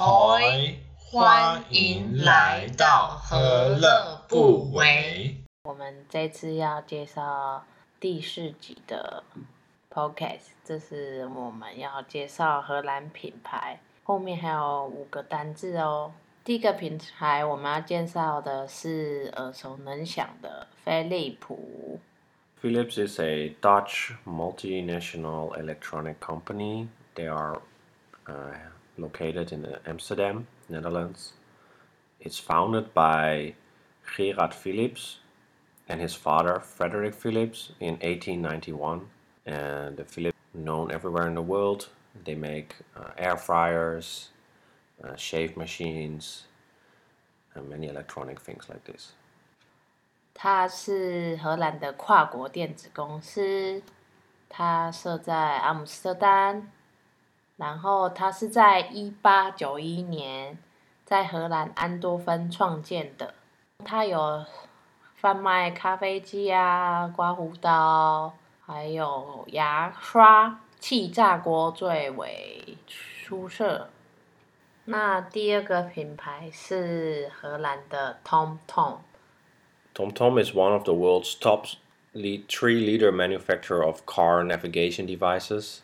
嗨，欢迎来到何乐不为。我们这次要介绍第四集的 podcast，这是我们要介绍荷兰品牌，后面还有五个单字哦。第一个品牌我们要介绍的是耳熟能详的飞利浦。Philips is a Dutch multinational electronic company. They are uh, located in uh, Amsterdam, Netherlands. It's founded by Gerard Philips and his father Frederick Philips in 1891. And the Philips known everywhere in the world. They make uh, air fryers, uh, shave machines, and many electronic things like this. 它是荷兰的跨国电子公司，它设在阿姆斯特丹， 然后它是在一八九一年在荷兰安多芬创建的。它有贩卖咖啡机啊、刮胡刀，还有牙刷、气炸锅最为出色。那第二个品牌是荷兰的 TomTom。TomTom is one of the world's top three leader manufacturer of car navigation devices.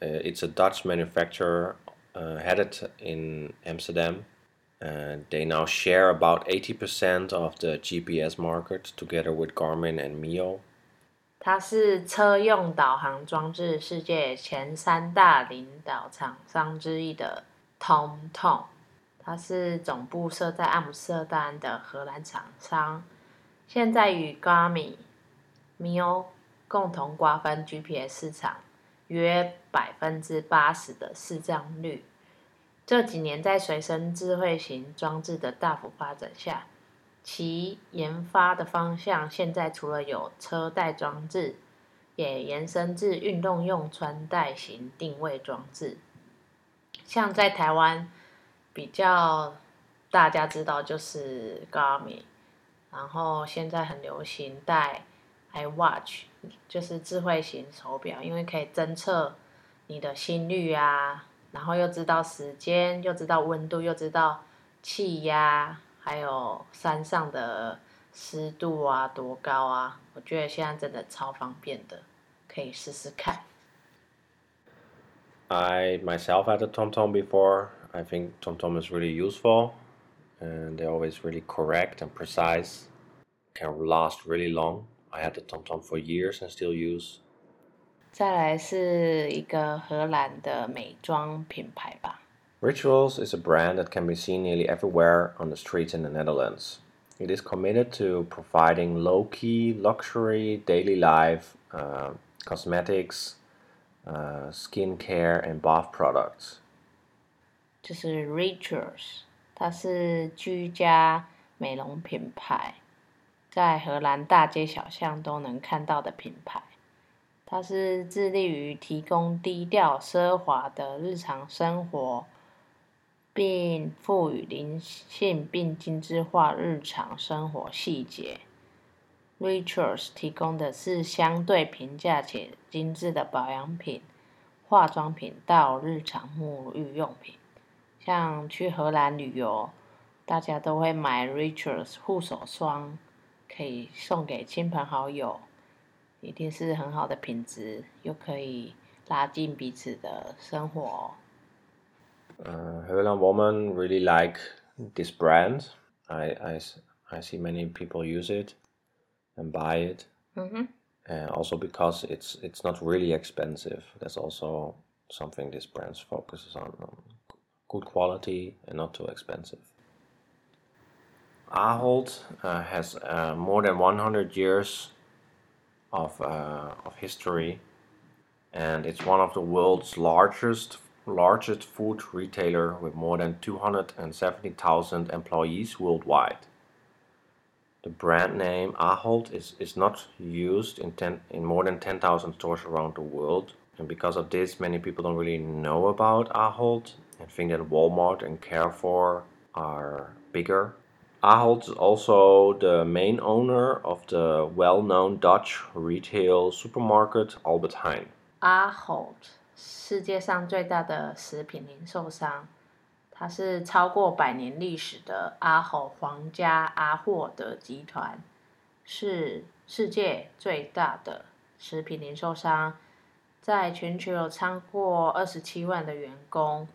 Uh, it's a Dutch manufacturer uh, headed in Amsterdam. And they now share about 80% of the GPS market together with Garmin and Mio. 它是车用导航装置世界前三大领导厂商之一的 TomTom，它是总部设在阿姆斯特丹的荷兰厂商，现在与 Garmin、Mio 共同瓜分 GPS 市场 约百分之八十的市占率。这几年在随身智慧型装置的大幅发展下，其研发的方向现在除了有车带装置，也延伸至运动用穿戴型定位装置。像在台湾比较大家知道就是 Garmin，然后现在很流行戴 iWatch，就是智慧型手表，因为可以侦测你的心率啊，然后又知道时间，又知道温度，又知道气压，还有山上的湿度啊多高啊，我觉得现在真的超方便的，可以试试看。I myself had a TomTom before. I think TomTom is really useful and they're always really correct and precise. Can last really long. I had the TomTom for years and still use. 再来是一个荷兰的美妆品牌吧， Rituals is a brand that can be seen nearly everywhere on the streets in the Netherlands. It is committed to providing low key, luxury, daily life, uh, cosmetics, uh, skincare, and bath products. 就是 Rituals，它是居家美容品牌， 在荷兰大街小巷都能看到的品牌。它是致力于提供低调奢华的日常生活，并赋予灵性并精致化日常生活细节。Rituals 提供的是相对平价且精致的保养品、化妆品到日常沐浴用品。像去荷兰旅游，大家都会买 Rituals 护手霜，可以送给亲朋好友，一定是很好的品质，又可以拉近彼此的生活哦。 Uh, Höhlen Woman really like this brand. I, I s- I see many people use it and buy it. 嗯哼， and also because it's it's not really expensive. That's also something this brand focuses on: um, good quality and not too expensive. Ahold uh, has uh, more than 100 years of uh, of history, and it's one of the world's largest largest food retailer with more than 270,000 employees worldwide. The brand name Ahold is, is not used in, ten, in more than 10,000 stores around the world. And because of this, many people don't really know about Ahold and think that Walmart and Carrefour are bigger. Ahold is also the main owner of the well known Dutch retail supermarket Albert Heijn. Ahold 世界上最大的食品零售商，它是超过百年历史的阿吼皇家阿霍德集团，是世界最大的食品零售商，在全球有超过二十七万的员工。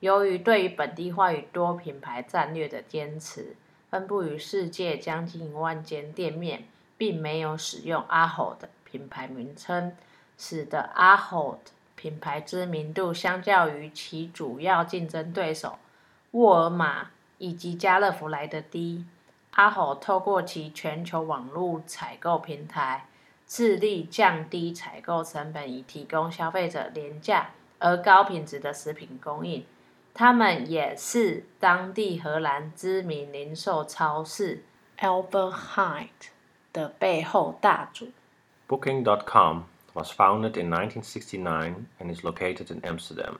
由于对于本地化与多品牌战略的坚持，分布于世界将近一万间店面，并没有使用阿吼的品牌名称，使得阿吼品牌知名度相较于其主要竞争对手。沃尔玛以及家乐福来的低，阿吼透过其全球网络采购平台，致力降低采购成本，以提供消费者廉价而高品质的食品供应。他们也是当地荷兰知名零售超市 Albert Heijn 的背后大主。Booking.com was founded in 1969 and is located in Amsterdam.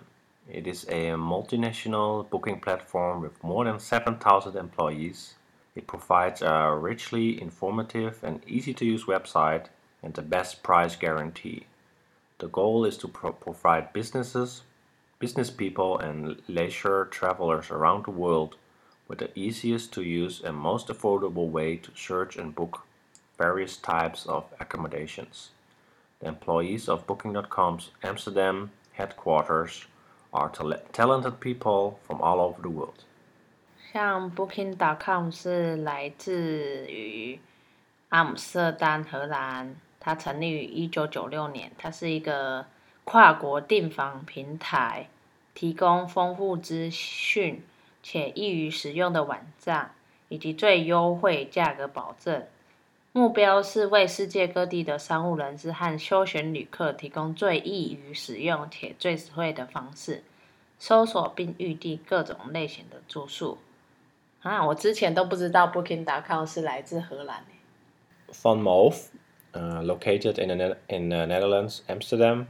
It is a multinational booking platform with more than 7,000 employees. It provides a richly informative and easy to use website and the best price guarantee. The goal is to pro- provide businesses, business people, and leisure travelers around the world with the easiest to use and most affordable way to search and book various types of accommodations. The employees of Booking.com's Amsterdam headquarters are talented people from all over the world. 像 Booking.com 是来自于阿姆斯特丹，荷兰。它成立于一九九六年，它是一个 跨国订房平台，提供丰富资讯且易于使用的网站，以及最优惠价格保证。目标是为世界各地的商务人士和休闲旅客提供最易于使用且最实惠的方式，搜索并预订各种类型的住宿。啊，我之前都不知道 Booking.com 是来自荷兰 Van Moof, uh, located in the, in the Netherlands, Amsterdam,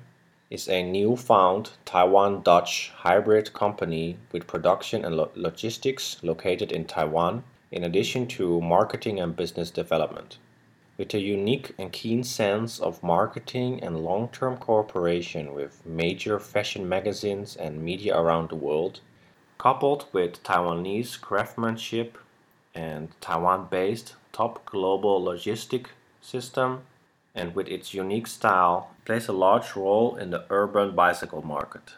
is a newfound Taiwan Dutch hybrid company with production and lo logistics located in Taiwan, in addition to marketing and business development. With a unique and keen sense of marketing and long term cooperation with major fashion magazines and media around the world, coupled with Taiwanese craftsmanship and Taiwan based top global logistic system, and with its unique style, plays a large role in the urban bicycle market.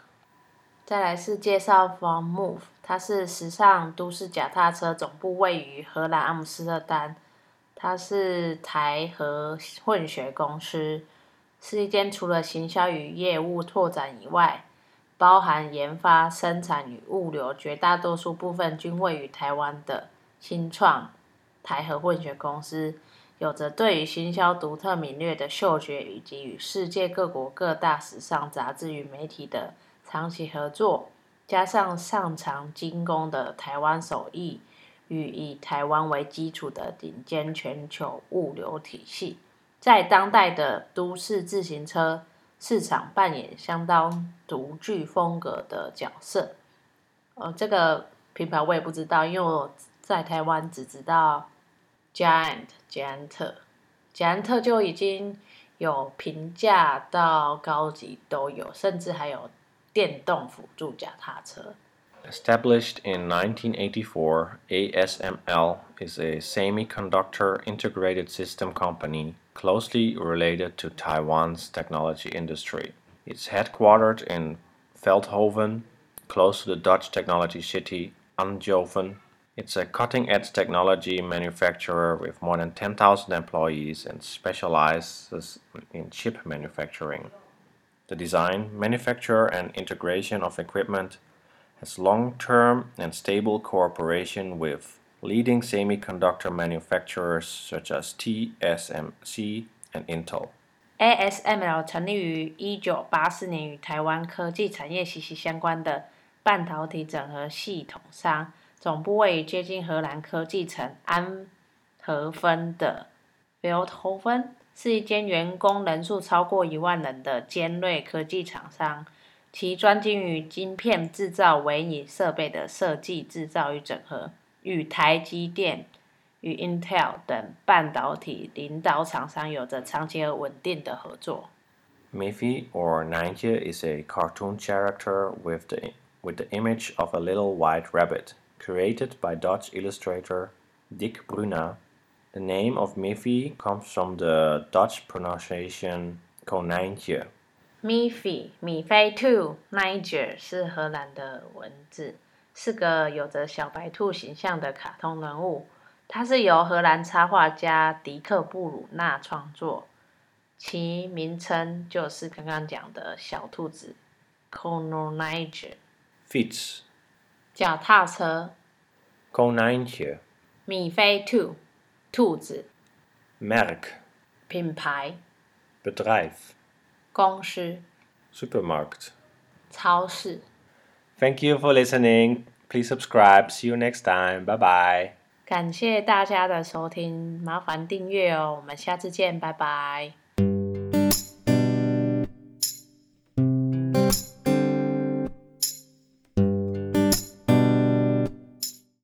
再来是介绍 From Move，它是时尚都市脚踏车总部位于荷兰阿姆斯特丹。它是台和混血公司，是一间除了行销与业务拓展以外，包含研发、生产与物流绝大多数部分均位于台湾的新创台和混血公司，有着对于行销独特敏锐的嗅觉，以及与世界各国各大时尚杂志与媒体的长期合作，加上擅长精工的台湾手艺。与以台湾为基础的顶尖全球物流体系，在当代的都市自行车市场扮演相当独具风格的角色。呃，这个品牌我也不知道，因为我在台湾只知道 Giant 捷安特，捷安特就已经有平价到高级都有，甚至还有电动辅助脚踏车。Established in 1984, ASML is a semiconductor integrated system company closely related to Taiwan's technology industry. It's headquartered in Veldhoven, close to the Dutch technology city Eindhoven. It's a cutting edge technology manufacturer with more than 10,000 employees and specializes in chip manufacturing. The design, manufacture, and integration of equipment has long-term and stable cooperation with leading semiconductor manufacturers such as TSMC and Intel. ASML 成立于一九八四年，与台湾科技产业息息相关的半导体整合系统商， 总部位于接近荷兰科技城安和芬的 Veldhoven，是一间员工人数超过一万人的尖锐科技厂商。其专精于晶片制造、微影设备的设计、制造与整合，与台积电、与 Intel 等半导体领导厂商有着长期而稳定的合作。Miffy or Ninja is a cartoon character with the with the image of a little white rabbit, created by Dutch illustrator Dick Bruna. The name of Miffy comes from the Dutch pronunciation konijntje. Miffy 米菲兔 Nijntje 是荷兰的文字，是个有着小白兔形象的卡通人物。它是由荷兰插画家迪克布鲁纳创作，其名称就是刚刚讲的小兔子 Konijntje. Fiets 脚踏车 konijntje. 米菲 two 兔子 Merk, 品牌 bedrijf, 公司 supermarkt. 超市。 Thank you for listening. Please subscribe. See you next time. Bye bye. 感谢大家的收听，麻烦订阅哦，我们下次见，拜拜。